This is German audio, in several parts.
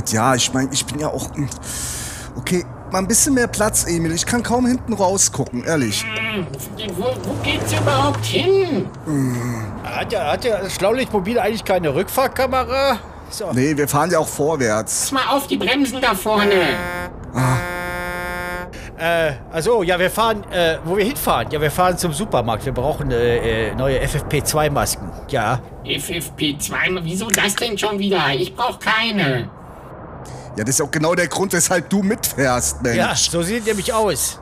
Gott, ja, ich meine, ich bin ja auch. hm, Okay, mal ein bisschen mehr Platz, Emil. Ich kann kaum hinten rausgucken, ehrlich. Wo, wo geht's überhaupt hin? Hat der, hat der Schlaulichtmobil eigentlich keine Rückfahrkamera? So. Nee, wir fahren ja auch vorwärts. Pass mal auf die Bremsen da vorne. Äh, also, ja, wir fahren, äh, wo wir hinfahren? Ja, wir fahren zum Supermarkt. Wir brauchen äh, äh, neue FFP2-Masken. Ja. FFP2, wieso das denn schon wieder? Ich brauch keine. Ja, das ist auch genau der Grund, weshalb du mitfährst, Mensch. Ja, so sieht nämlich aus.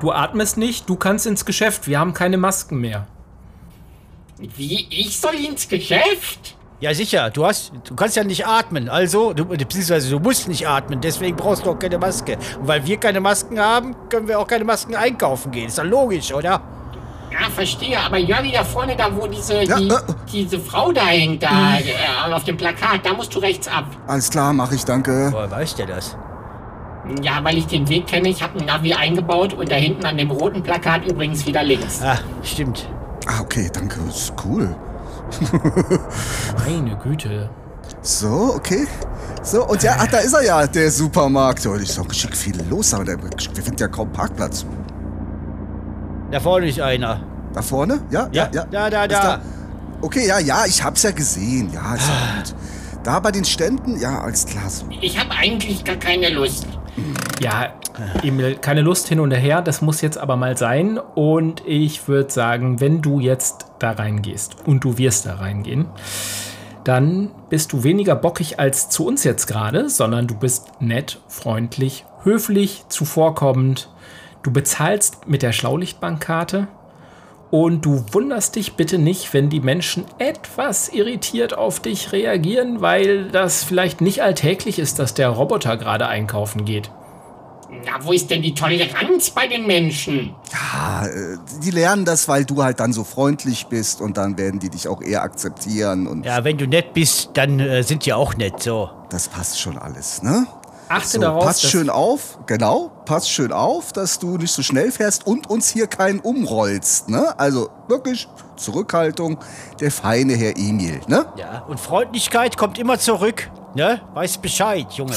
Du atmest nicht, du kannst ins Geschäft. Wir haben keine Masken mehr. Wie, ich soll ins Geschäft? Ja, sicher. Du hast, du kannst ja nicht atmen. Also, du, beziehungsweise du musst nicht atmen. Deswegen brauchst du auch keine Maske. Und weil wir keine Masken haben, können wir auch keine Masken einkaufen gehen. Ist doch logisch, oder? Ja, verstehe, aber Jörgi da vorne, da wo diese, Ja, die, äh. diese Frau da hängt, da äh, auf dem Plakat, da musst du rechts ab. Alles klar, mach ich, danke. Woher weiß der das? Ja, weil ich den Weg kenne, ich habe ein Navi eingebaut und da hinten an dem roten Plakat übrigens wieder links. Ah, stimmt. Ah, okay, danke. Das ist cool. Meine Güte. So, okay. So, und ja, ach, da ist er ja, der Supermarkt. Oh, ist doch schick viel los, aber der, wir finden ja kaum Parkplatz. Da vorne ist einer. Da vorne? Ja, ja, ja. Da, da, Ist da. Okay, ja, ja, ich hab's ja gesehen. Ja, ist ja gut. Da bei den Ständen, ja, alles klar. So. Ich habe eigentlich gar keine Lust. Ja, Emil, keine Lust hin und her, das muss jetzt aber mal sein. Und ich würde sagen, wenn du jetzt da reingehst und du wirst da reingehen, dann bist du weniger bockig als zu uns jetzt gerade, sondern du bist nett, freundlich, höflich, zuvorkommend. Du bezahlst mit der Schlaulichtbankkarte und du wunderst dich bitte nicht, wenn die Menschen etwas irritiert auf dich reagieren, weil das vielleicht nicht alltäglich ist, dass der Roboter gerade einkaufen geht. Na, wo ist denn die Toleranz bei den Menschen? Ja, äh, die lernen das, weil du halt dann so freundlich bist und dann werden die dich auch eher akzeptieren und Ja, wenn du nett bist, dann äh, sind die auch nett, so. das passt schon alles, ne? Achte So, darauf, pass dass- schön auf, genau, pass schön auf, dass du nicht so schnell fährst und uns hier keinen umrollst, ne? Also wirklich Zurückhaltung, der feine Herr Emil, ne? Ja. Und Freundlichkeit kommt immer zurück, ne? Weißt Bescheid, Junge.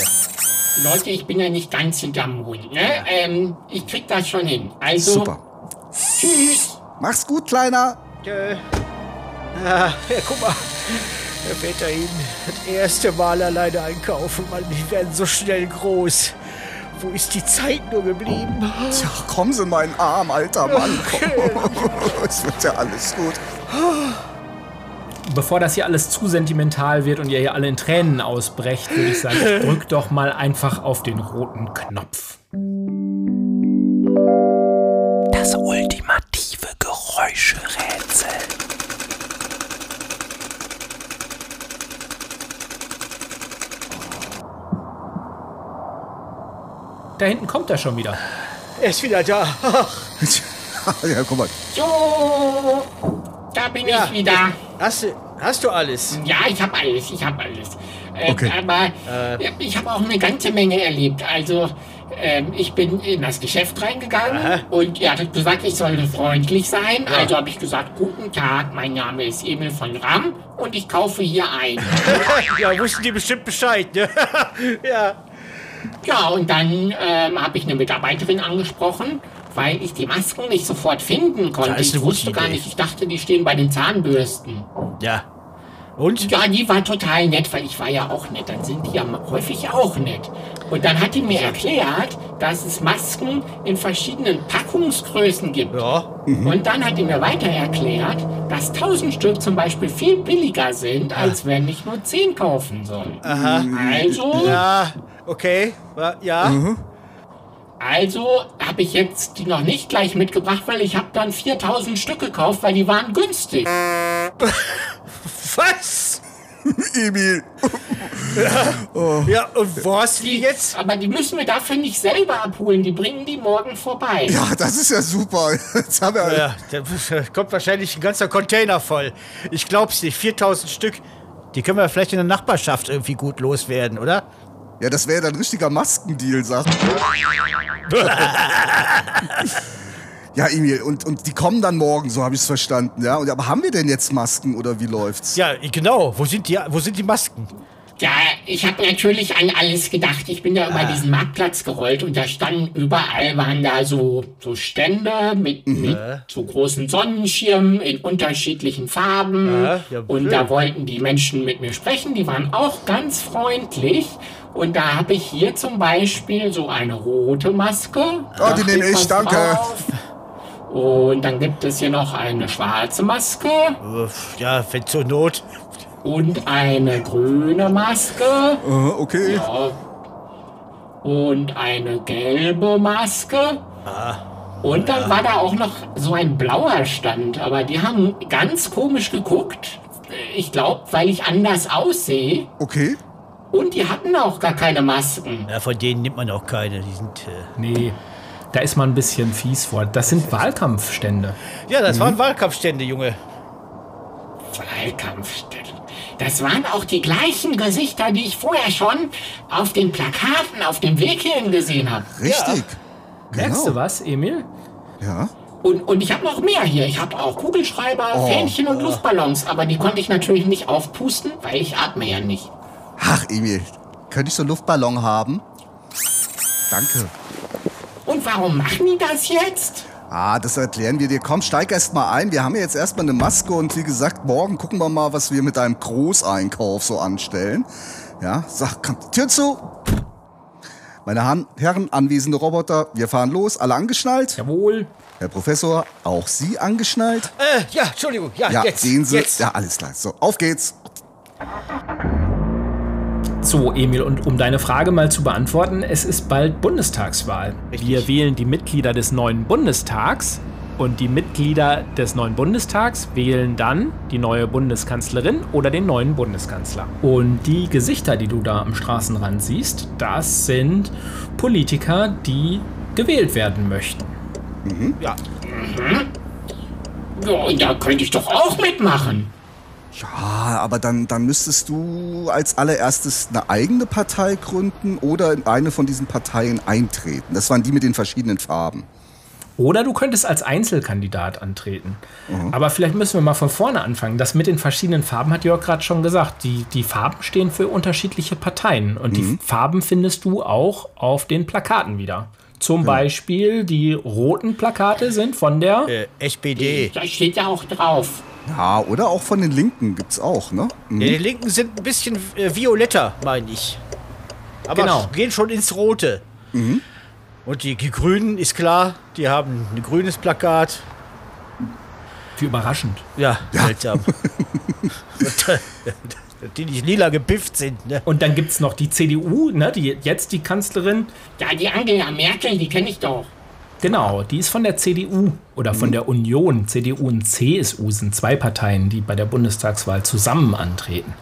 Leute, ich bin ja nicht ganz hinterm Hund, ne? Ähm, ich krieg das schon hin. Also, Super. tschüss. Mach's gut, Kleiner. Äh, ah, ja, guck mal. Da hin. Das erste Mal alleine einkaufen, Mann. Die werden so schnell groß. Wo ist die Zeit nur geblieben? Tja, kommen Sie in meinen Arm, alter Mann. Komm. es wird ja alles gut. Bevor das hier alles zu sentimental wird und ihr hier alle in Tränen ausbrecht, würde ich sagen, drück doch mal einfach auf den roten Knopf. Das ultimative Geräuscherätsel. Da hinten kommt er schon wieder. Er ist wieder da. Ja, guck mal. So, da bin Ja. ich wieder. hast, du, hast du alles? Ja, ich habe alles, ich habe alles. Äh, Okay. Aber äh, ich habe auch eine ganze Menge erlebt. Also, ähm, ich bin in das Geschäft reingegangen und ihr hattet gesagt, ich sollte freundlich sein. Also habe ich gesagt, guten Tag, mein Name ist Emil von Ram und ich kaufe hier ein. Ja, wussten die bestimmt Bescheid, ne? ja. Ja, und dann ähm, habe ich eine Mitarbeiterin angesprochen, weil ich die Masken nicht sofort finden konnte. Ja, ich wusste gar nicht, ich dachte, die stehen bei den Zahnbürsten. Ja. Und? Ja, die war total nett, weil ich war ja auch nett. Dann sind die ja häufig auch nett. Und dann hat die mir erklärt, dass es Masken in verschiedenen Packungsgrößen gibt. Ja. Und dann hat die mir weiter erklärt, dass 1000 Stück zum Beispiel viel billiger sind, als wenn ich nur 10 kaufen soll. Also, Ja, okay. Ja, Ja. also habe ich jetzt die noch nicht gleich mitgebracht, weil ich habe dann 4000 Stück gekauft, weil die waren günstig. Was? Emil, Ja, und wo hast du die jetzt? Aber die müssen wir dafür nicht selber abholen, die bringen die morgen vorbei. ja, das ist ja super. Jetzt haben wir, Ja, da kommt wahrscheinlich ein ganzer Container voll. Ich glaub's nicht. 4000 Stück. Die können wir vielleicht in der Nachbarschaft irgendwie gut loswerden, oder? ja, das wäre dann ein richtiger Maskendeal, sagt. ja, Emil, und, und die kommen dann morgen, so habe ich es verstanden, ja. Und, aber haben wir denn jetzt Masken oder wie läuft's? Ja, genau. Wo sind die, wo sind die Masken? Ja, ich habe natürlich an alles gedacht. Ich bin da über diesen Marktplatz gerollt und da standen überall waren da so, so Stände mit, mit so großen Sonnenschirmen in unterschiedlichen Farben. Ja, ja, und da wollten die Menschen mit mir sprechen. Die waren auch ganz freundlich. Und da habe ich hier zum Beispiel so eine rote Maske. Ah, die nehme ich, danke. drauf. Und dann gibt es hier noch eine schwarze Maske Ja, wenn zur Not. und eine grüne Maske. Äh, okay. Ja. Und eine gelbe Maske. Und dann war da auch noch so ein blauer Stand, aber die haben ganz komisch geguckt. Ich glaube, weil ich anders aussehe. Okay. Und die hatten auch gar keine Masken. Ja, von denen nimmt man auch keine. Die sind. Äh Nee, da ist man ein bisschen fies vor. Das sind Wahlkampfstände. ja, das waren Wahlkampfstände, Junge. Wahlkampfstelle. Das waren auch die gleichen Gesichter, die ich vorher schon auf den Plakaten auf dem Weg hierhin gesehen habe. Richtig. Merkst Genau. du was, Emil? Ja. Und, und ich habe noch mehr hier. Ich habe auch Kugelschreiber, Oh. Fähnchen und Luftballons. Aber die konnte ich natürlich nicht aufpusten, weil ich atme ja nicht. Ach, Emil, könnte ich so einen Luftballon haben? Danke. Und warum machen die das jetzt? Ah, das erklären wir dir. Komm, steig erst mal ein. Wir haben ja jetzt erstmal eine Maske und wie gesagt, morgen gucken wir mal, was wir mit deinem Großeinkauf so anstellen. Ja, sag, komm, Tür zu. Meine Han Herren, anwesende Roboter, wir fahren los. Alle angeschnallt? Jawohl. Herr Professor, auch Sie angeschnallt? Äh, ja, Entschuldigung. Ja, Ja, jetzt. sehen Sie. Jetzt. Ja, alles klar. So, auf geht's. So, Emil, und um deine Frage mal zu beantworten, es ist bald Bundestagswahl. Richtig. Wir wählen die Mitglieder des neuen Bundestags und die Mitglieder des neuen Bundestags wählen dann die neue Bundeskanzlerin oder den neuen Bundeskanzler. Und die Gesichter, die du da am Straßenrand siehst, das sind Politiker, die gewählt werden möchten. Ja. Ja, und da könnte ich doch auch mitmachen. Ja, aber dann, dann müsstest du als allererstes eine eigene Partei gründen oder in eine von diesen Parteien eintreten. Das waren die mit den verschiedenen Farben. Oder du könntest als Einzelkandidat antreten. Aber vielleicht müssen wir mal von vorne anfangen. Das mit den verschiedenen Farben hat Jörg gerade schon gesagt. Die, die Farben stehen für unterschiedliche Parteien. Und die Farben findest du auch auf den Plakaten wieder. Zum Beispiel die roten Plakate sind von der. Äh, SPD. Da steht ja auch drauf. Ja, oder auch von den Linken gibt's auch, ne? Mhm. Ja, die Linken sind ein bisschen äh, violetter, meine ich. Aber Genau. gehen schon ins Rote. Und die, die Grünen ist klar, die haben ein grünes Plakat. Wie überraschend. Ja, seltsam. Und, äh, die nicht lila gebifft sind, ne? Und dann gibt es noch die CDU, ne, die jetzt die Kanzlerin. Ja, die Angela Merkel, die kenne ich doch. Genau, die ist von der CDU oder von der Union. CDU und CSU sind zwei Parteien, die bei der Bundestagswahl zusammen antreten.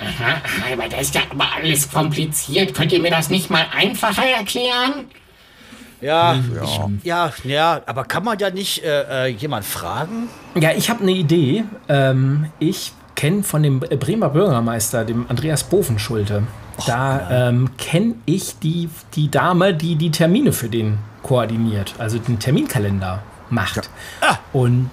Aha, aber das ist ja aber alles kompliziert. Könnt ihr mir das nicht mal einfacher erklären? Ja, Ich, ja, ja, aber kann man ja nicht äh, äh, jemand fragen? Ja, ich habe eine Idee. Ähm, ich kenne von dem Bremer Bürgermeister, dem Andreas Bovenschulte. Da ähm, kenne ich die, die Dame, die die Termine für den koordiniert, also den Terminkalender macht. Und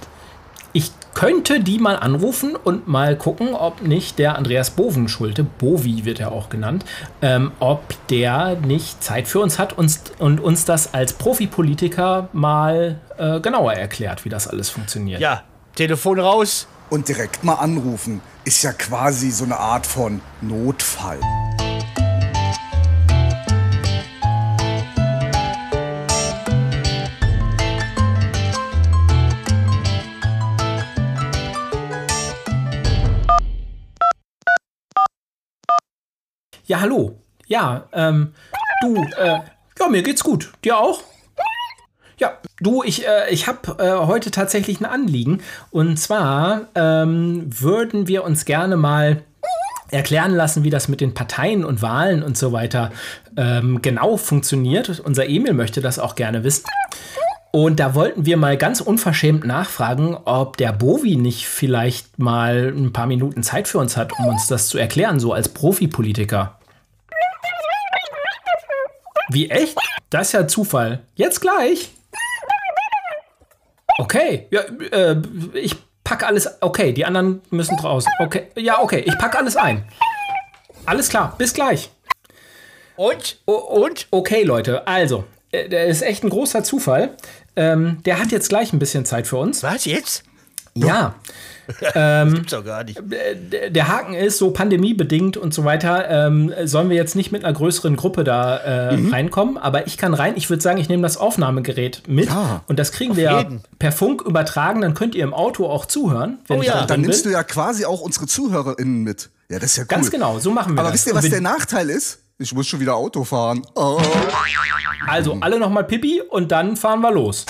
ich könnte die mal anrufen und mal gucken, ob nicht der Andreas Bovenschulte, Bovi wird er auch genannt, ähm, ob der nicht Zeit für uns hat uns, und uns das als Profipolitiker mal äh, genauer erklärt, wie das alles funktioniert. Ja, Telefon raus. Und direkt mal anrufen ist ja quasi so eine Art von Notfall. Ja, hallo. Ja, ähm, du, äh, ja, mir geht's gut. Dir auch? Ja, du, ich, äh, ich habe äh, heute tatsächlich ein Anliegen. Und zwar ähm, würden wir uns gerne mal erklären lassen, wie das mit den Parteien und Wahlen und so weiter ähm, genau funktioniert. Unser Emil möchte das auch gerne wissen. Und da wollten wir mal ganz unverschämt nachfragen, ob der Bovi nicht vielleicht mal ein paar Minuten Zeit für uns hat, um uns das zu erklären, so als Profipolitiker. Wie echt? Das ist ja Zufall. Jetzt gleich. Okay, ja, äh, ich pack alles. Okay, die anderen müssen draußen. Okay, ja, okay, ich pack alles ein. Alles klar, bis gleich. Und? O- Und? Okay, Leute, also, äh, der ist echt ein großer Zufall. Ähm, der hat jetzt gleich ein bisschen Zeit für uns. Was jetzt? Ja. Gibt's doch gar nicht. Der der Haken ist, so pandemiebedingt und so weiter, ähm, sollen wir jetzt nicht mit einer größeren Gruppe da äh, Mhm. reinkommen. Aber ich kann rein. Ich würde sagen, ich nehme das Aufnahmegerät mit. Ja. Und das kriegen wir ja jeden. per Funk übertragen. Dann könnt ihr im Auto auch zuhören, wenn Oh ja. da Dann drin nimmst du ja quasi auch unsere ZuhörerInnen mit. Ja, das ist ja cool. Ganz genau, so machen wir Aber das. wisst ihr, was der Nachteil ist? Ich muss schon wieder Auto fahren. Oh. Also, alle nochmal Pipi und dann fahren wir los.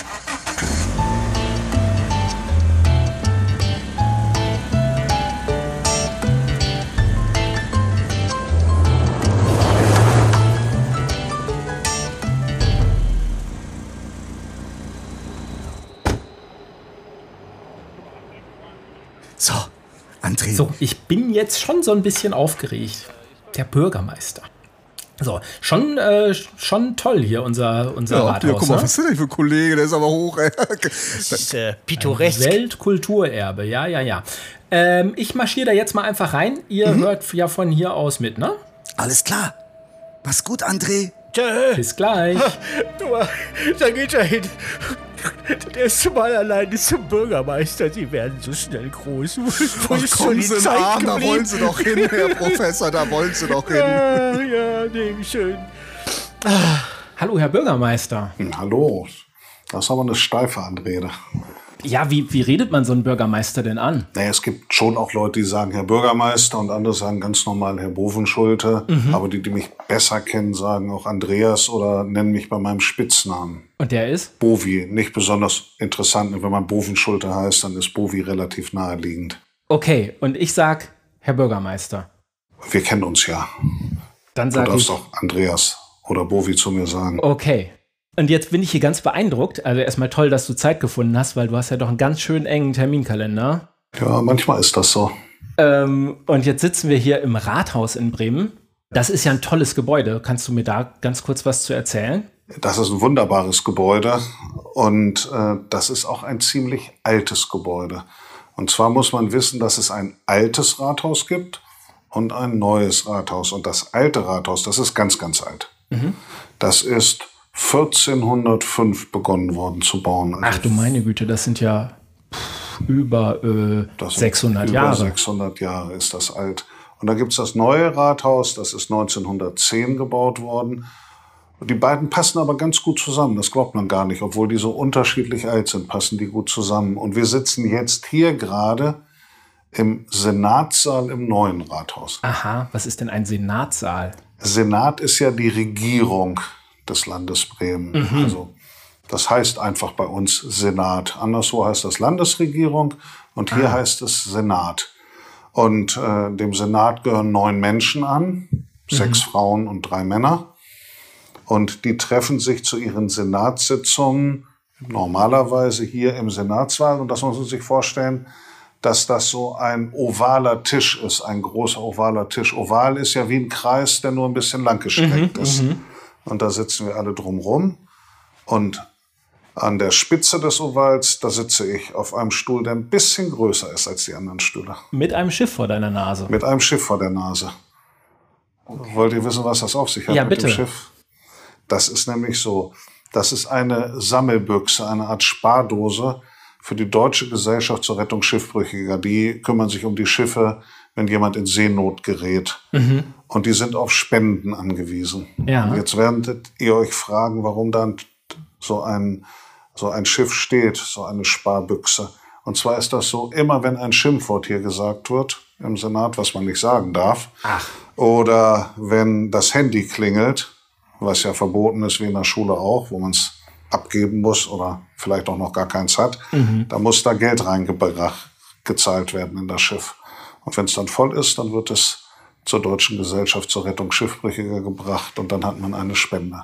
André. So, ich bin jetzt schon so ein bisschen aufgeregt. Der Bürgermeister. So, schon, äh, schon toll hier unser, unser Ja, Rathaus. ja, guck mal, ne? was ist denn für ein Kollege? Der ist aber hoch, ey. Das ist äh, pittoresk. Weltkulturerbe, ja, ja, ja. Ähm, ich marschiere da jetzt mal einfach rein. Ihr Mhm. hört ja von hier aus mit, ne? Alles klar. Mach's gut, André. Tja, Bis gleich. da geht er hin. Das erste Mal alleine zum Bürgermeister. Sie werden so schnell groß. Wo, wo Ach, ist schon kommen die Sie Zeit nah, da wollen Sie doch hin, Herr Professor, da wollen Sie doch hin. Ja, ja, nehme schön. Hallo, Herr Bürgermeister. Hallo, das ist aber eine steife Anrede. Ja, wie, wie redet man so einen Bürgermeister denn an? Naja, es gibt schon auch Leute, die sagen Herr Bürgermeister und andere sagen ganz normal Herr Bovenschulte. Aber die, die mich besser kennen, sagen auch Andreas oder nennen mich bei meinem Spitznamen. Und der ist? Bovi, nicht besonders interessant. Wenn man Bovenschulte heißt, dann ist Bovi relativ naheliegend. Okay, und ich sag Herr Bürgermeister. Wir kennen uns ja. Dann Du sage darfst ich. doch Andreas oder Bovi zu mir sagen. Okay. Und jetzt bin ich hier ganz beeindruckt. Also erstmal toll, dass du Zeit gefunden hast, weil du hast ja doch einen ganz schön engen Terminkalender. Ja, manchmal ist das so. Ähm, und jetzt sitzen wir hier im Rathaus in Bremen. Das ist ja ein tolles Gebäude. Kannst du mir da ganz kurz was zu erzählen? Das ist ein wunderbares Gebäude und äh, das ist auch ein ziemlich altes Gebäude. Und zwar muss man wissen, dass es ein altes Rathaus gibt und ein neues Rathaus. Und das alte Rathaus, das ist ganz, ganz alt. Das ist 1405 begonnen worden zu bauen. Also Ach du meine Güte, das sind ja über äh, das sind 600 über Jahre. 600 Jahre ist das alt. Und da gibt's das neue Rathaus, das ist 1910 gebaut worden. Die beiden passen aber ganz gut zusammen. Das glaubt man gar nicht. Obwohl die so unterschiedlich alt sind, passen die gut zusammen. Und wir sitzen jetzt hier gerade im Senatssaal im neuen Rathaus. Aha, was ist denn ein Senatssaal? Senat ist ja die Regierung des Landes Bremen. Also das heißt einfach bei uns Senat. Anderswo heißt das Landesregierung und hier heißt es Senat. Und äh, dem Senat gehören neun Menschen an, sechs Frauen und drei Männer. Und die treffen sich zu ihren Senatssitzungen normalerweise hier im Senatssaal. Und das muss man sich vorstellen, dass das so ein ovaler Tisch ist, ein großer ovaler Tisch. Oval ist ja wie ein Kreis, der nur ein bisschen langgestreckt ist. Und da sitzen wir alle drumrum. Und an der Spitze des Ovals, da sitze ich auf einem Stuhl, der ein bisschen größer ist als die anderen Stühle. Mit einem Schiff vor deiner Nase. Mit einem Schiff vor der Nase. Wollt ihr wissen, was das auf sich hat Ja, mit bitte. dem Schiff? Das ist nämlich so. Das ist eine Sammelbüchse, eine Art Spardose für die Deutsche Gesellschaft zur Rettung Schiffbrüchiger. Die kümmern sich um die Schiffe, wenn jemand in Seenot gerät. Und die sind auf Spenden angewiesen. Ja. Und jetzt werdet ihr euch fragen, warum dann so ein, so ein Schiff steht, so eine Sparbüchse. Und zwar ist das so, immer wenn ein Schimpfwort hier gesagt wird im Senat, was man nicht sagen darf, oder wenn das Handy klingelt, was ja verboten ist, wie in der Schule auch, wo man es abgeben muss oder vielleicht auch noch gar keins hat, da muss da Geld reingebracht, gezahlt werden in das Schiff. Und wenn es dann voll ist, dann wird es zur Deutschen Gesellschaft zur Rettung Schiffbrüchiger gebracht und dann hat man eine Spende.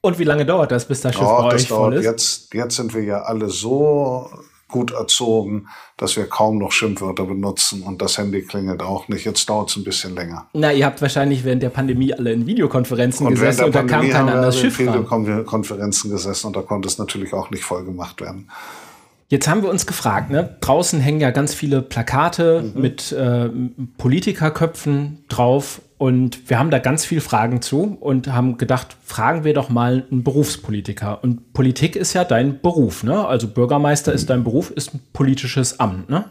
Und wie lange dauert das, bis das Schiff Ja, bei das euch voll ist? jetzt, jetzt sind wir ja alle so gut erzogen, dass wir kaum noch Schimpfwörter benutzen und das Handy klingelt auch nicht. Jetzt dauert es ein bisschen länger. Na, ihr habt wahrscheinlich während der Pandemie alle in Videokonferenzen Und gesessen und da kam Pandemie kein anderes also in Schiff viele ran. Kon Konferenzen gesessen und da konnte es natürlich auch nicht voll gemacht werden. Jetzt haben wir uns gefragt, ne? draußen hängen ja ganz viele Plakate Mhm. mit äh, Politikerköpfen drauf und wir haben da ganz viele Fragen zu und haben gedacht, fragen wir doch mal einen Berufspolitiker. Und Politik ist ja dein Beruf, ne? Also Bürgermeister ist dein Beruf, ist ein politisches Amt, ne?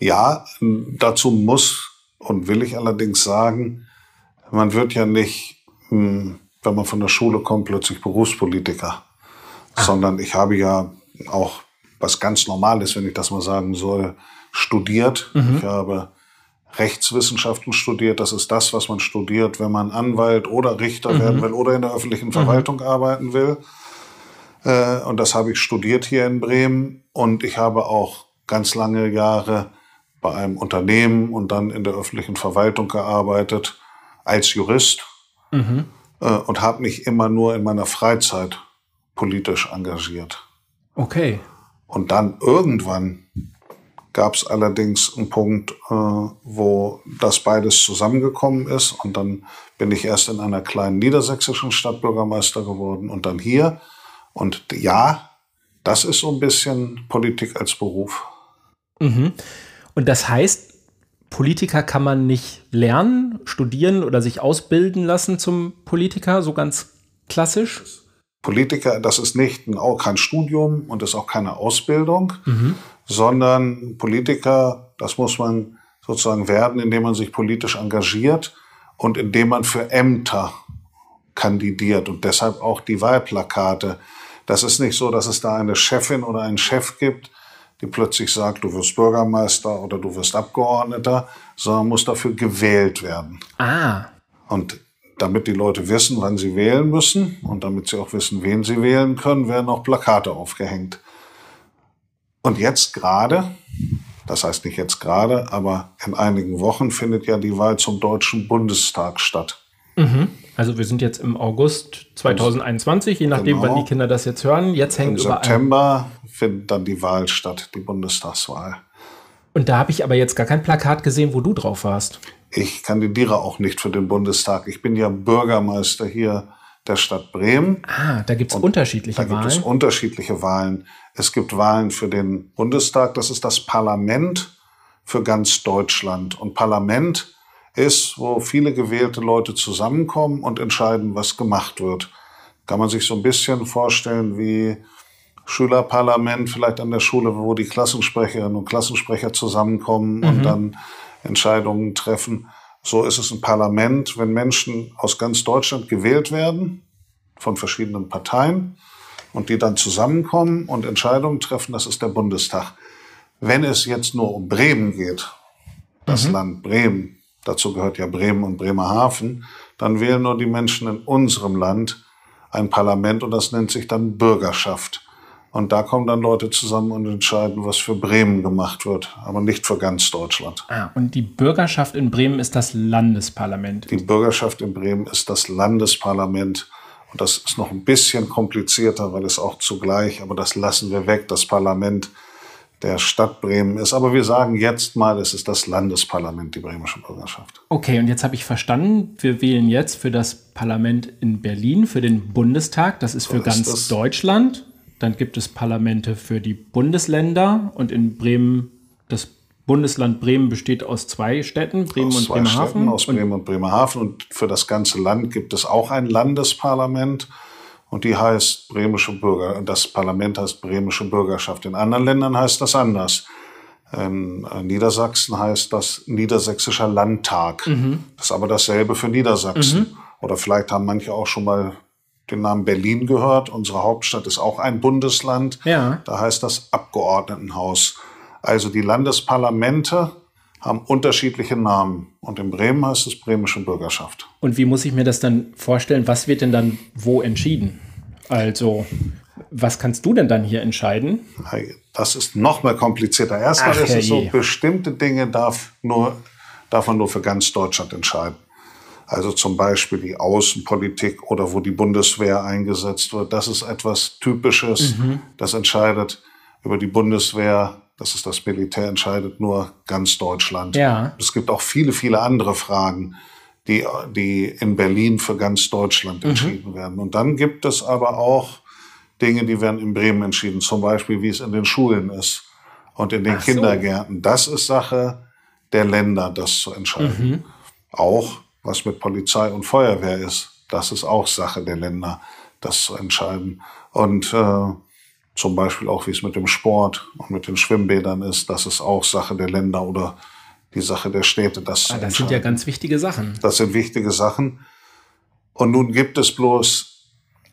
Ja, m, dazu muss und will ich allerdings sagen, man wird ja nicht, m, wenn man von der Schule kommt, plötzlich Berufspolitiker, sondern ich habe ja auch was ganz Normales, wenn ich das mal sagen soll, studiert. Ich habe Rechtswissenschaften studiert. Das ist das, was man studiert, wenn man Anwalt oder Richter werden will oder in der öffentlichen Verwaltung arbeiten will. Äh, Und das habe ich studiert hier in Bremen. Und ich habe auch ganz lange Jahre bei einem Unternehmen und dann in der öffentlichen Verwaltung gearbeitet als Jurist äh, und habe mich immer nur in meiner Freizeit politisch engagiert. Okay. Und dann irgendwann gab es allerdings einen Punkt, äh, wo das beides zusammengekommen ist. Und dann bin ich erst in einer kleinen niedersächsischen Stadt Bürgermeister geworden und dann hier. Und ja, das ist so ein bisschen Politik als Beruf. Und das heißt, Politiker kann man nicht lernen, studieren oder sich ausbilden lassen zum Politiker, so ganz klassisch? Politiker, das ist nicht ein, auch kein Studium und ist auch keine Ausbildung, sondern Politiker, das muss man sozusagen werden, indem man sich politisch engagiert und indem man für Ämter kandidiert und deshalb auch die Wahlplakate. Das ist nicht so, dass es da eine Chefin oder einen Chef gibt, die plötzlich sagt, du wirst Bürgermeister oder du wirst Abgeordneter, sondern muss dafür gewählt werden. Ah, Und damit die Leute wissen, wann sie wählen müssen und damit sie auch wissen, wen sie wählen können, werden auch Plakate aufgehängt. Und jetzt gerade, das heißt nicht jetzt gerade, aber in einigen Wochen findet ja die Wahl zum Deutschen Bundestag statt. also wir sind jetzt im August 2021, je nachdem, Genau. wann die Kinder das jetzt hören. Jetzt hängen Im. September findet dann die Wahl statt, die Bundestagswahl. Und da habe ich aber jetzt gar kein Plakat gesehen, wo du drauf warst. Ich kandidiere auch nicht für den Bundestag. Ich bin ja Bürgermeister hier der Stadt Bremen. Ah, da gibt es unterschiedliche Da gibt Wahlen. es unterschiedliche Wahlen. Es gibt Wahlen für den Bundestag, das ist das Parlament für ganz Deutschland. Und Parlament ist, wo viele gewählte Leute zusammenkommen und entscheiden, was gemacht wird. Kann man sich so ein bisschen vorstellen wie Schülerparlament vielleicht an der Schule, wo die Klassensprecherinnen und Klassensprecher zusammenkommen und dann Entscheidungen treffen. So ist es ein Parlament, wenn Menschen aus ganz Deutschland gewählt werden von verschiedenen Parteien und die dann zusammenkommen und Entscheidungen treffen, das ist der Bundestag. Wenn es jetzt nur um Bremen geht, das Land Bremen, dazu gehört ja Bremen und Bremerhaven, dann wählen nur die Menschen in unserem Land ein Parlament und das nennt sich dann Bürgerschaft. Und da kommen dann Leute zusammen und entscheiden, was für Bremen gemacht wird, aber nicht für ganz Deutschland. Ah, und die Bürgerschaft in Bremen ist das Landesparlament. Die Bürgerschaft in Bremen ist das Landesparlament. Und das ist noch ein bisschen komplizierter, weil es auch zugleich, aber das lassen wir weg, das Parlament. der Stadt Bremen ist. Aber wir sagen jetzt mal, es ist das Landesparlament, die bremische Bürgerschaft. Okay, und jetzt habe ich verstanden, wir wählen jetzt für das Parlament in Berlin, für den Bundestag. Das ist für ist ganz das. Deutschland. Dann gibt es Parlamente für die Bundesländer. Und in Bremen, das Bundesland Bremen besteht aus zwei Städten, Bremen aus und zwei Bremerhaven. Städten, aus und Bremen und Bremerhaven. Und für das ganze Land gibt es auch ein Landesparlament. Und die heißt bremische Bürger. Das Parlament heißt bremische Bürgerschaft. In anderen Ländern heißt das anders. In äh, Niedersachsen heißt das Niedersächsischer Landtag. Das ist aber dasselbe für Niedersachsen. Oder vielleicht haben manche auch schon mal den Namen Berlin gehört. Unsere Hauptstadt ist auch ein Bundesland. Ja. Da heißt das Abgeordnetenhaus. Also die Landesparlamente haben unterschiedliche Namen. Und in Bremen heißt es bremische Bürgerschaft. Und wie muss ich mir das dann vorstellen? Was wird denn dann wo entschieden? Also, was kannst du denn dann hier entscheiden? Das ist noch mal komplizierter. Erstmal Ach, ist es so, bestimmte Dinge darf, nur, darf man nur für ganz Deutschland entscheiden. Also zum Beispiel die Außenpolitik oder wo die Bundeswehr eingesetzt wird. Das ist etwas Typisches. Mhm. Das entscheidet über die Bundeswehr, das ist das Militär, entscheidet nur ganz Deutschland. Ja. Es gibt auch viele, viele andere Fragen, die, die in Berlin für ganz Deutschland Mhm. entschieden werden. Und dann gibt es aber auch Dinge, die werden in Bremen entschieden, zum Beispiel, wie es in den Schulen ist und in den Ach so. Kindergärten. Das ist Sache der Länder, das zu entscheiden. Mhm. Auch was mit Polizei und Feuerwehr ist, das ist auch Sache der Länder, das zu entscheiden. Und äh, zum Beispiel auch, wie es mit dem Sport und mit den Schwimmbädern ist, das ist auch Sache der Länder oder die Sache der Städte, das zu Ah, das sind ja ganz wichtige Sachen. Das sind wichtige Sachen. Und nun gibt es bloß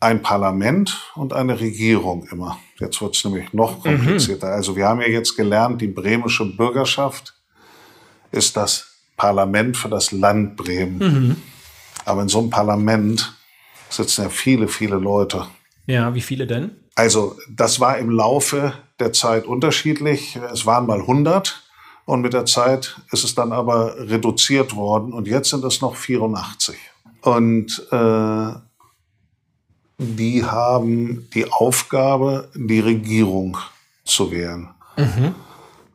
ein Parlament und eine Regierung immer. Jetzt wird es nämlich noch komplizierter. Also wir haben ja jetzt gelernt, die bremische Bürgerschaft ist das Parlament für das Land Bremen. Aber in so einem Parlament sitzen ja viele, viele Leute. Ja, wie viele denn? Also das war im Laufe der Zeit unterschiedlich. Es waren mal 100 und mit der Zeit ist es dann aber reduziert worden und jetzt sind es noch 84. Und äh, die haben die Aufgabe, die Regierung zu wählen.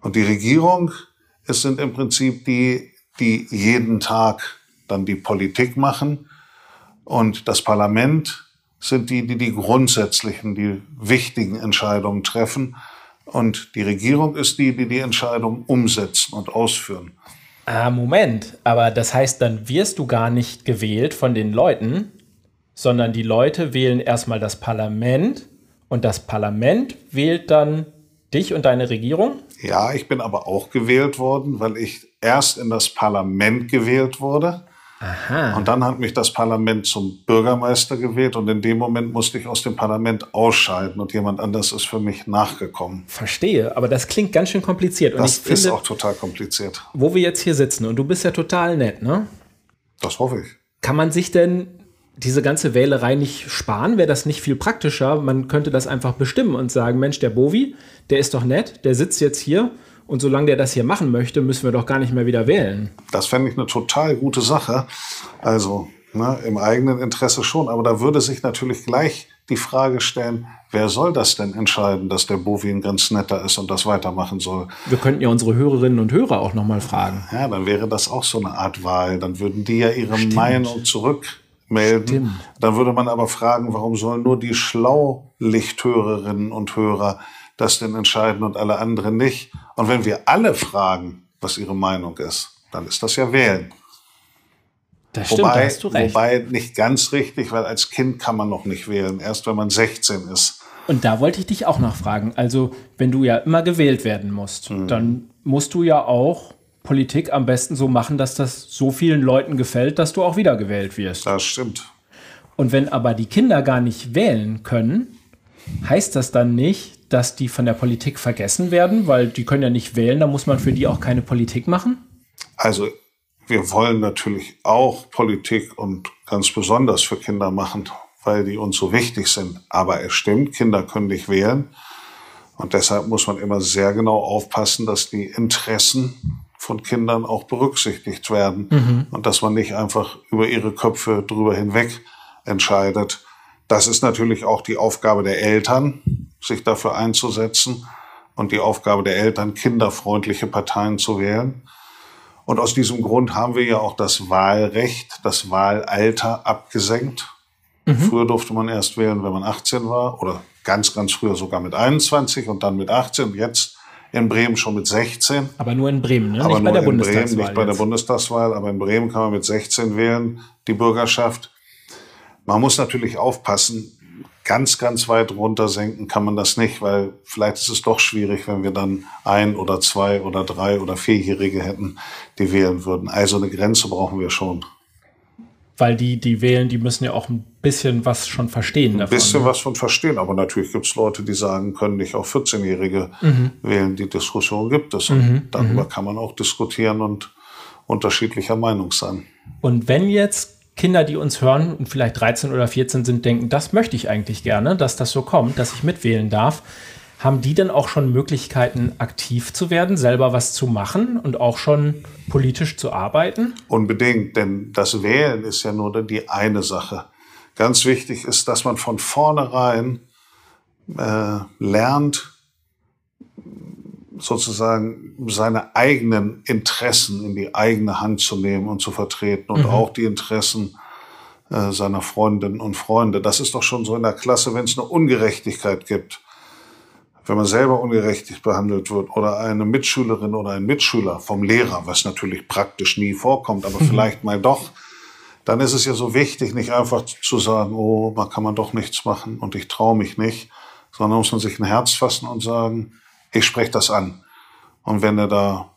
Und die Regierung, es sind im Prinzip die, die jeden Tag dann die Politik machen. Und das Parlament sind die, die die grundsätzlichen, die wichtigen Entscheidungen treffen. Und die Regierung ist die, die die Entscheidung umsetzen und ausführen. Ah, Moment. Aber das heißt, dann wirst du gar nicht gewählt von den Leuten, sondern die Leute wählen erstmal das Parlament und das Parlament wählt dann dich und deine Regierung? Ja, ich bin aber auch gewählt worden, weil ich erst in das Parlament gewählt wurde. Aha. Und dann hat mich das Parlament zum Bürgermeister gewählt und in dem Moment musste ich aus dem Parlament ausscheiden und jemand anders ist für mich nachgekommen. Verstehe, aber das klingt ganz schön kompliziert. Und Das ist finde, auch total kompliziert. wo wir jetzt hier sitzen, und du bist ja total nett, ne? Das hoffe ich. Kann man sich denn diese ganze Wählerei nicht sparen? Wäre das nicht viel praktischer? Man könnte das einfach bestimmen und sagen, Mensch, der Bovi, der ist doch nett, der sitzt jetzt hier und solange der das hier machen möchte, müssen wir doch gar nicht mehr wieder wählen. Das fände ich eine total gute Sache. Also ne, im eigenen Interesse schon. Aber da würde sich natürlich gleich die Frage stellen, wer soll das denn entscheiden, dass der Bovi ein ganz netter ist und das weitermachen soll? Wir könnten ja unsere Hörerinnen und Hörer auch nochmal fragen. Ja, dann wäre das auch so eine Art Wahl. Dann würden die ja ihre Meinung zurückmelden. Stimmt. Dann würde man aber fragen, warum sollen nur die Schlaulichthörerinnen und Hörer das denn entscheiden und alle anderen nicht? Und wenn wir alle fragen, was ihre Meinung ist, dann ist das ja wählen. Das stimmt, Wobei, hast du recht. wobei nicht ganz richtig, weil als Kind kann man noch nicht wählen, erst wenn man 16 ist. Und da wollte ich dich auch noch fragen. Also, wenn du ja immer gewählt werden musst, Hm. dann musst du ja auch Politik am besten so machen, dass das so vielen Leuten gefällt, dass du auch wiedergewählt wirst. Das stimmt. Und wenn aber die Kinder gar nicht wählen können, heißt das dann nicht, dass die von der Politik vergessen werden, weil die können ja nicht wählen, da muss man für die auch keine Politik machen? Also wir wollen natürlich auch Politik und ganz besonders für Kinder machen, weil die uns so wichtig sind. Aber es stimmt, Kinder können nicht wählen. Und deshalb muss man immer sehr genau aufpassen, dass die Interessen von Kindern auch berücksichtigt werden und dass man nicht einfach über ihre Köpfe drüber hinweg entscheidet. Das ist natürlich auch die Aufgabe der Eltern, sich dafür einzusetzen und die Aufgabe der Eltern, kinderfreundliche Parteien zu wählen. Und aus diesem Grund haben wir ja auch das Wahlrecht, das Wahlalter abgesenkt. Mhm. Früher durfte man erst wählen, wenn man 18 war oder ganz, ganz früher sogar mit 21 und dann mit 18. Jetzt in Bremen schon mit 16. Aber nur in Bremen, ne? Aber nicht bei der in Bundestagswahl. Bremen, nicht bei der. Bundestagswahl, aber in Bremen kann man mit 16 wählen, die Bürgerschaft. Man muss natürlich aufpassen, ganz, ganz weit runter senken kann man das nicht, weil vielleicht ist es doch schwierig, wenn wir dann ein oder zwei oder drei oder vierjährige hätten, die wählen würden. Also eine Grenze brauchen wir schon. Weil die, die wählen, die müssen ja auch ein bisschen was schon verstehen Ein davon. bisschen ne? was von verstehen, aber natürlich gibt es Leute, die sagen, können nicht auch 14-Jährige Mhm. wählen. Die Diskussion gibt es und darüber kann man auch diskutieren und unterschiedlicher Meinung sein. Und wenn jetzt Kinder, die uns hören und vielleicht 13 oder 14 sind, denken, das möchte ich eigentlich gerne, dass das so kommt, dass ich mitwählen darf, haben die denn auch schon Möglichkeiten, aktiv zu werden, selber was zu machen und auch schon politisch zu arbeiten? Unbedingt, denn das Wählen ist ja nur die eine Sache. Ganz wichtig ist, dass man von vornherein äh, lernt, sozusagen seine eigenen Interessen in die eigene Hand zu nehmen und zu vertreten und auch die Interessen äh, seiner Freundinnen und Freunde. Das ist doch schon so in der Klasse, wenn es eine Ungerechtigkeit gibt. Wenn man selber ungerechtig behandelt wird oder eine Mitschülerin oder ein Mitschüler vom Lehrer, was natürlich praktisch nie vorkommt, aber vielleicht mal doch, dann ist es ja so wichtig, nicht einfach zu sagen, oh, man kann man doch nichts machen und ich traue mich nicht, sondern muss man sich ein Herz fassen und sagen, ich spreche das an. Und wenn er da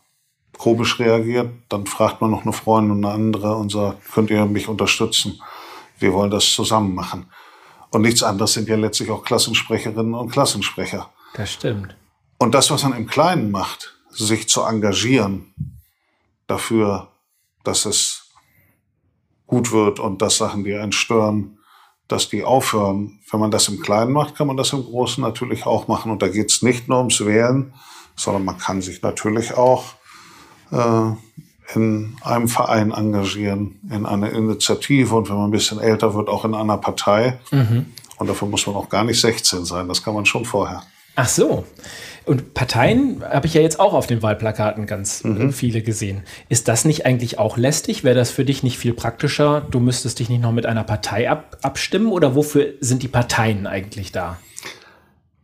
komisch reagiert, dann fragt man noch eine Freundin und eine andere und sagt, könnt ihr mich unterstützen? Wir wollen das zusammen machen. Und nichts anderes sind ja letztlich auch Klassensprecherinnen und Klassensprecher. Das stimmt. Und das, was man im Kleinen macht, sich zu engagieren dafür, dass es gut wird und dass Sachen, die einen stören, dass die aufhören. Wenn man das im Kleinen macht, kann man das im Großen natürlich auch machen. Und da geht es nicht nur ums Wählen, sondern man kann sich natürlich auch äh, in einem Verein engagieren, in einer Initiative und wenn man ein bisschen älter wird, auch in einer Partei. Und dafür muss man auch gar nicht 16 sein, das kann man schon vorher. Ach so. Und Parteien habe ich ja jetzt auch auf den Wahlplakaten ganz äh, viele gesehen. Ist das nicht eigentlich auch lästig? Wäre das für dich nicht viel praktischer? Du müsstest dich nicht noch mit einer Partei ab abstimmen? Oder wofür sind die Parteien eigentlich da?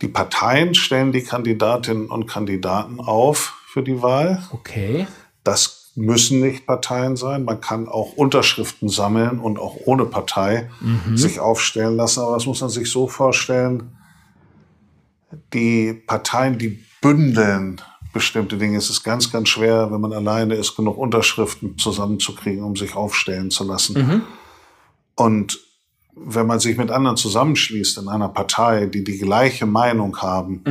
Die Parteien stellen die Kandidatinnen und Kandidaten auf für die Wahl. Okay. Das müssen nicht Parteien sein. Man kann auch Unterschriften sammeln und auch ohne Partei sich aufstellen lassen. Aber das muss man sich so vorstellen. Die Parteien, die bündeln bestimmte Dinge. Es ist ganz, ganz schwer, wenn man alleine ist, genug Unterschriften zusammenzukriegen, um sich aufstellen zu lassen. Und wenn man sich mit anderen zusammenschließt in einer Partei, die die gleiche Meinung haben,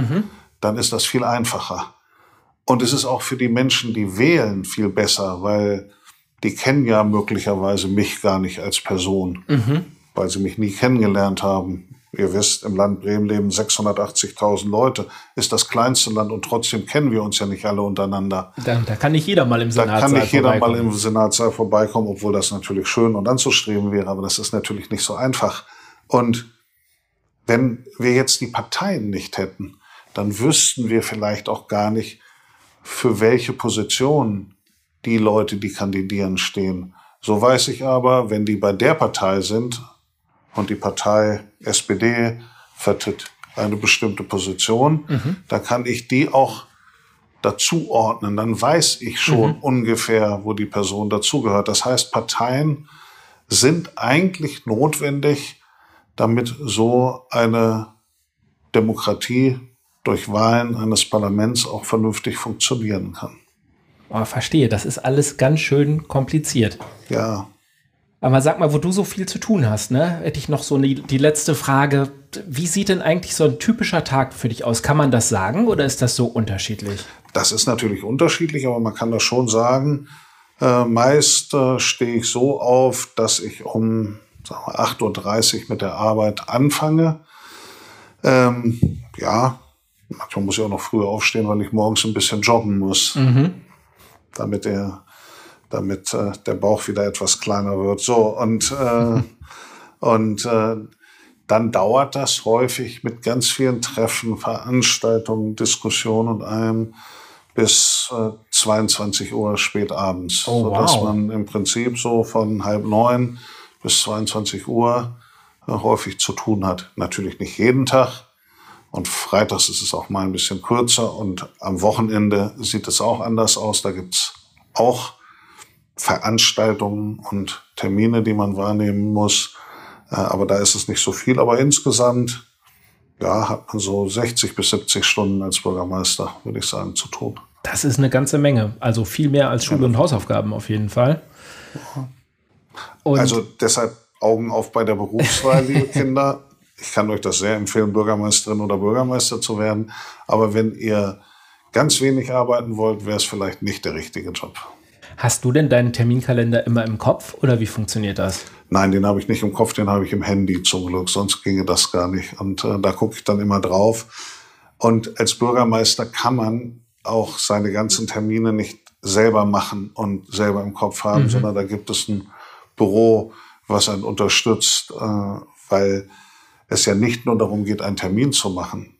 dann ist das viel einfacher. Und es ist auch für die Menschen, die wählen, viel besser, weil die kennen ja möglicherweise mich gar nicht als Person, weil sie mich nie kennengelernt haben. Ihr wisst, im Land Bremen leben 680.000 Leute, ist das kleinste Land und trotzdem kennen wir uns ja nicht alle untereinander. Da, da kann nicht jeder mal im Da Senat kann nicht jeder mal im Senatssaal vorbeikommen, obwohl das natürlich schön und anzustreben wäre, aber das ist natürlich nicht so einfach. Und wenn wir jetzt die Parteien nicht hätten, dann wüssten wir vielleicht auch gar nicht, für welche Position die Leute, die kandidieren, stehen. So weiß ich aber, wenn die bei der Partei sind und die Partei SPD vertritt eine bestimmte Position, dann kann ich die auch dazu ordnen, dann weiß ich schon ungefähr, wo die Person dazugehört. Das heißt, Parteien sind eigentlich notwendig, damit so eine Demokratie durch Wahlen eines Parlaments auch vernünftig funktionieren kann. Oh, verstehe, das ist alles ganz schön kompliziert. Ja, Aber sag mal, wo du so viel zu tun hast, ne? Hätte ich noch so die, die letzte Frage. Wie sieht denn eigentlich so ein typischer Tag für dich aus? Kann man das sagen oder ist das so unterschiedlich? das ist natürlich unterschiedlich, aber man kann das schon sagen. Äh, meist äh, stehe ich so auf, dass ich um sagen wir, 8.30 Uhr mit der Arbeit anfange. Ähm, ja, manchmal muss ich auch noch früher aufstehen, weil ich morgens ein bisschen joggen muss, damit der, damit äh, der Bauch wieder etwas kleiner wird. So und äh, und äh, dann dauert das häufig mit ganz vielen Treffen, Veranstaltungen, Diskussionen und allem bis äh, 22 Uhr spät abends, Oh, sodass wow. man im Prinzip so von halb neun bis 22 Uhr äh, häufig zu tun hat. Natürlich nicht jeden Tag. Und freitags ist es auch mal ein bisschen kürzer und am Wochenende sieht es auch anders aus. Da gibt's auch Veranstaltungen und Termine, die man wahrnehmen muss. Äh, Aber da ist es nicht so viel. Aber insgesamt ja, hat man so 60 bis 70 Stunden als Bürgermeister, würde ich sagen, zu tun. Das ist eine ganze Menge. Also viel mehr als Schule- und Hausaufgaben auf jeden Fall. Und Also deshalb Augen auf bei der Berufswahl, liebe Kinder. Ich kann euch das sehr empfehlen, Bürgermeisterin oder Bürgermeister zu werden. Aber wenn ihr ganz wenig arbeiten wollt, wäre es vielleicht nicht der richtige Job. Hast du denn deinen Terminkalender immer im Kopf oder wie funktioniert das? Nein, den habe ich nicht im Kopf, den habe ich im Handy zum Glück, sonst ginge das gar nicht. Und äh, da gucke ich dann immer drauf. Und als Bürgermeister kann man auch seine ganzen Termine nicht selber machen und selber im Kopf haben, sondern da gibt es ein Büro, was einen unterstützt, äh, weil es ja nicht nur darum geht, einen Termin zu machen.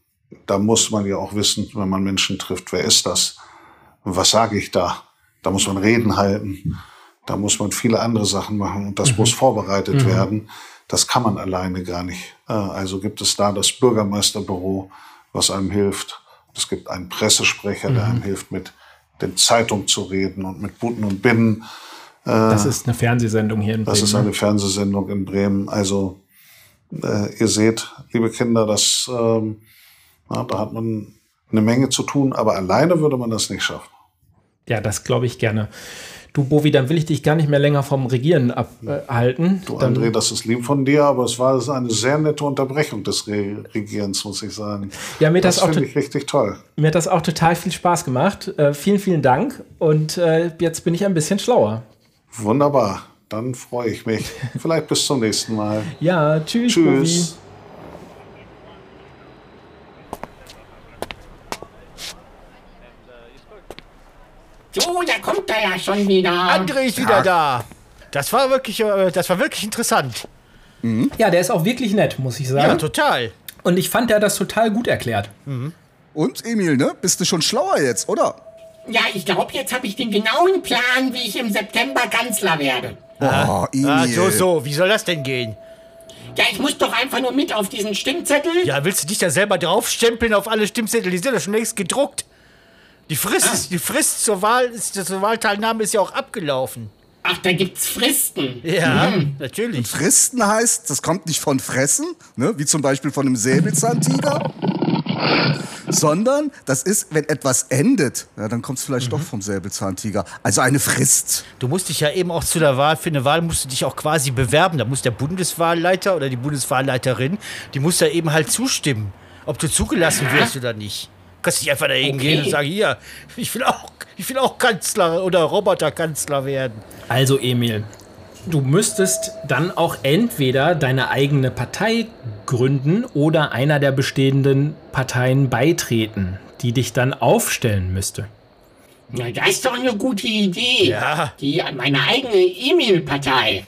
Da muss man ja auch wissen, wenn man Menschen trifft, wer ist das? Was sage ich da? Da muss man Reden halten. Da muss man viele andere Sachen machen und das muss vorbereitet werden. Das kann man alleine gar nicht. Äh, Also gibt es da das Bürgermeisterbüro, was einem hilft. Es gibt einen Pressesprecher, der einem hilft, mit den Zeitungen zu reden und mit Buten und Binnen. Das ist eine Fernsehsendung hier in Das ist Bremen. eine Fernsehsendung in Bremen. Also äh, ihr seht, liebe Kinder, das, ähm, da hat man eine Menge zu tun, aber alleine würde man das nicht schaffen. Ja, das glaube ich gerne. Du, Bovi, dann will ich dich gar nicht mehr länger vom Regieren abhalten. Du, dann, André, das ist lieb von dir, aber es war eine sehr nette Unterbrechung des Re Regierens, muss ich sagen. Ja, mir das finde ich richtig toll. Mir hat das auch total viel Spaß gemacht. Äh, vielen, vielen Dank. Und äh, jetzt bin ich ein bisschen schlauer. Wunderbar. Dann freue ich mich. Vielleicht bis zum nächsten Mal. Ja, tschüss, Tschüss. So, da kommt er ja schon wieder. André ist wieder da. Das war wirklich, äh, das war wirklich interessant. Bovi. Ja, der ist auch wirklich nett, muss ich Ja, sagen. total. Und ich fand, der hat das total gut erklärt. Und Emil, ne? Bist du schon schlauer jetzt, oder? Ja, ich glaube, jetzt habe ich den genauen Plan, wie ich im September Kanzler werde. Oh, Emil. Ah, so, so. Wie soll das denn gehen? Ja, ich muss doch einfach nur mit auf diesen Stimmzettel. Ja, willst du dich da selber draufstempeln auf alle Stimmzettel? Die sind ja schon längst gedruckt. Die Frist, ist, die Frist zur Wahl, ist, zur Wahlteilnahme ist ja auch abgelaufen. Ach, da gibt's Fristen. Ja, natürlich. Fristen heißt, das kommt nicht von Fressen, ne? wie zum Beispiel von einem Säbelzahntiger, sondern das ist, wenn etwas endet, ja, dann kommt es vielleicht doch vom Säbelzahntiger. Also eine Frist. Du musst dich ja eben auch zu der Wahl, für eine Wahl musst du dich auch quasi bewerben. Da muss der Bundeswahlleiter oder die Bundeswahlleiterin, die muss da eben halt zustimmen, ob du zugelassen wirst oder nicht. Du kannst nicht einfach da hingehen Okay. und sagen, hier, ich will auch, ich will auch Kanzler oder Roboterkanzler werden. Also, Emil, du müsstest dann auch entweder deine eigene Partei gründen oder einer der bestehenden Parteien beitreten, die dich dann aufstellen müsste. Na, das ist doch eine gute Idee. Ja. Die, meine eigene E-Mail-Partei.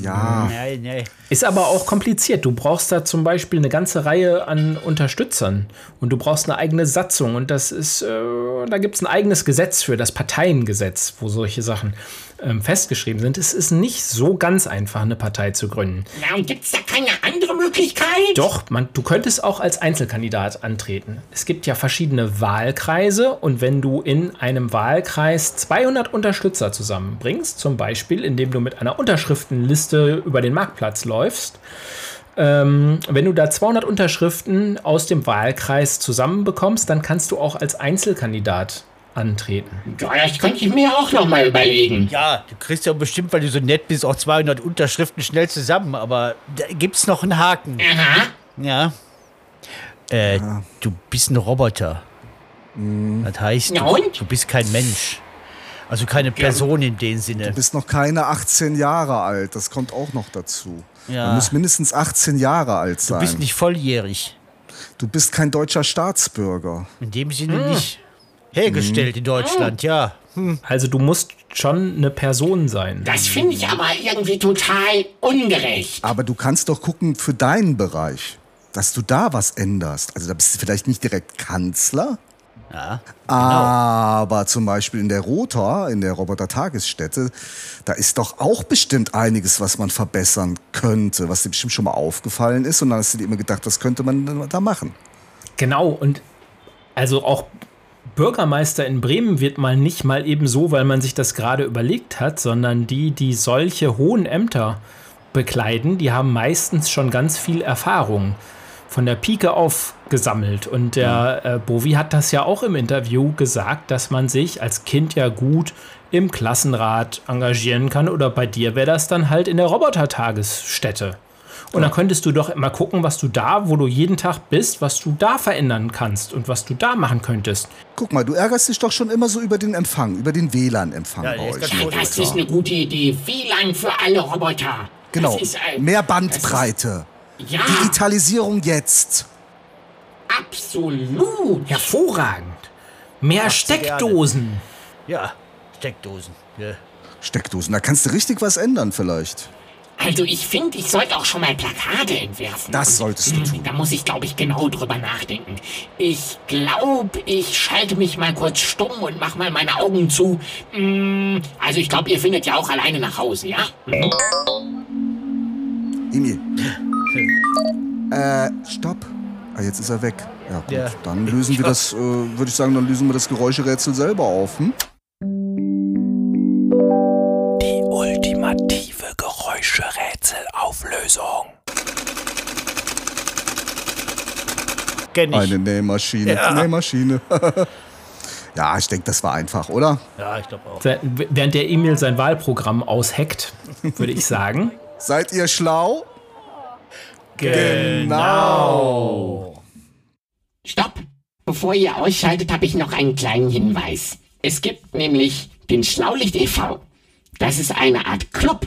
Ja. Nein, nein. Ist aber auch kompliziert. Du brauchst da zum Beispiel eine ganze Reihe an Unterstützern und du brauchst eine eigene Satzung und das ist, äh, da gibt es ein eigenes Gesetz für, das Parteiengesetz, wo solche Sachen ähm, festgeschrieben sind. Es ist nicht so ganz einfach, eine Partei zu gründen. Ja, und gibt's da keine andere Möglichkeit? Doch, man, du könntest auch als Einzelkandidat antreten. Es gibt ja verschiedene Wahlkreise und wenn du in einem Wahlkreis 200 Unterstützer zusammenbringst, zum Beispiel indem du mit einer Unterschriftenliste über den Marktplatz läufst, ähm, wenn du da 200 Unterschriften aus dem Wahlkreis zusammenbekommst, dann kannst du auch als Einzelkandidat antreten. Ja, das könnte ich mir auch noch mal überlegen. Ja, du kriegst ja bestimmt, weil du so nett bist, auch 200 Unterschriften schnell zusammen, aber da gibt's noch einen Haken. Aha. Ja. Äh, du bist ein Roboter. Das heißt, Ja, du, du bist kein Mensch. Also keine Person in dem Sinne. Du bist noch keine 18 Jahre alt, das kommt auch noch dazu. Ja. Du musst mindestens 18 Jahre alt Du sein. bist nicht volljährig. du bist kein deutscher Staatsbürger. In dem Sinne nicht. Hergestellt in Deutschland, ja. Also du musst schon eine Person sein. Das finde ich aber irgendwie total ungerecht. Aber du kannst doch gucken für deinen Bereich, dass du da was änderst. Also da bist du vielleicht nicht direkt Kanzler, Ja. aber zum Beispiel in der Rota, in der Roboter-Tagesstätte, da ist doch auch bestimmt einiges, was man verbessern könnte, was dir bestimmt schon mal aufgefallen ist. Und dann hast du dir immer gedacht, das könnte man da machen. Genau, und also auch Bürgermeister in Bremen wird mal nicht mal eben so, weil man sich das gerade überlegt hat, sondern die, die solche hohen Ämter bekleiden, die haben meistens schon ganz viel Erfahrung von der Pike auf gesammelt. Und der äh, Bovi hat das ja auch im Interview gesagt, dass man sich als Kind ja gut im Klassenrat engagieren kann. Oder bei dir wäre das dann halt in der Robotertagesstätte. Und dann könntest du doch mal gucken, was du da, wo du jeden Tag bist, was du da verändern kannst und was du da machen könntest. Guck mal, du ärgerst dich doch schon immer so über den Empfang, über den WLAN-Empfang Ja, bei euch. das ist eine gute Idee. WLAN für alle Roboter. Genau, ist, äh, mehr Bandbreite. Ist, ja, Digitalisierung jetzt. absolut. Hervorragend. Mehr. Steckdosen. Ja, Steckdosen. Ja. Steckdosen, da kannst du richtig was ändern vielleicht. Also ich finde, ich sollte auch schon mal Plakate entwerfen. Das solltest du hm, tun. Da muss ich, glaube ich, genau drüber nachdenken. Ich glaube, ich schalte mich mal kurz stumm und mach mal meine Augen zu. Hm, Also ich glaube, ihr findet ja auch alleine nach Hause, ja? Hm. Emil. Äh, stopp. Ah, jetzt ist er weg. Ja, gut. Ja. Dann lösen wir das, äh, würde ich sagen, dann lösen wir das Geräuscherätsel selber auf. Hm? Geräuscherätselauflösung. Kenn ich. Eine Nähmaschine. Ja. Nähmaschine. ja, ich denke, das war einfach, oder? Ja, ich glaube auch. Während der Emil sein Wahlprogramm ausheckt, würde ich sagen. Seid ihr schlau? Genau. Stopp! Bevor ihr ausschaltet, habe ich noch einen kleinen Hinweis. Es gibt nämlich den Schlaulicht e.V. Das ist eine Art Club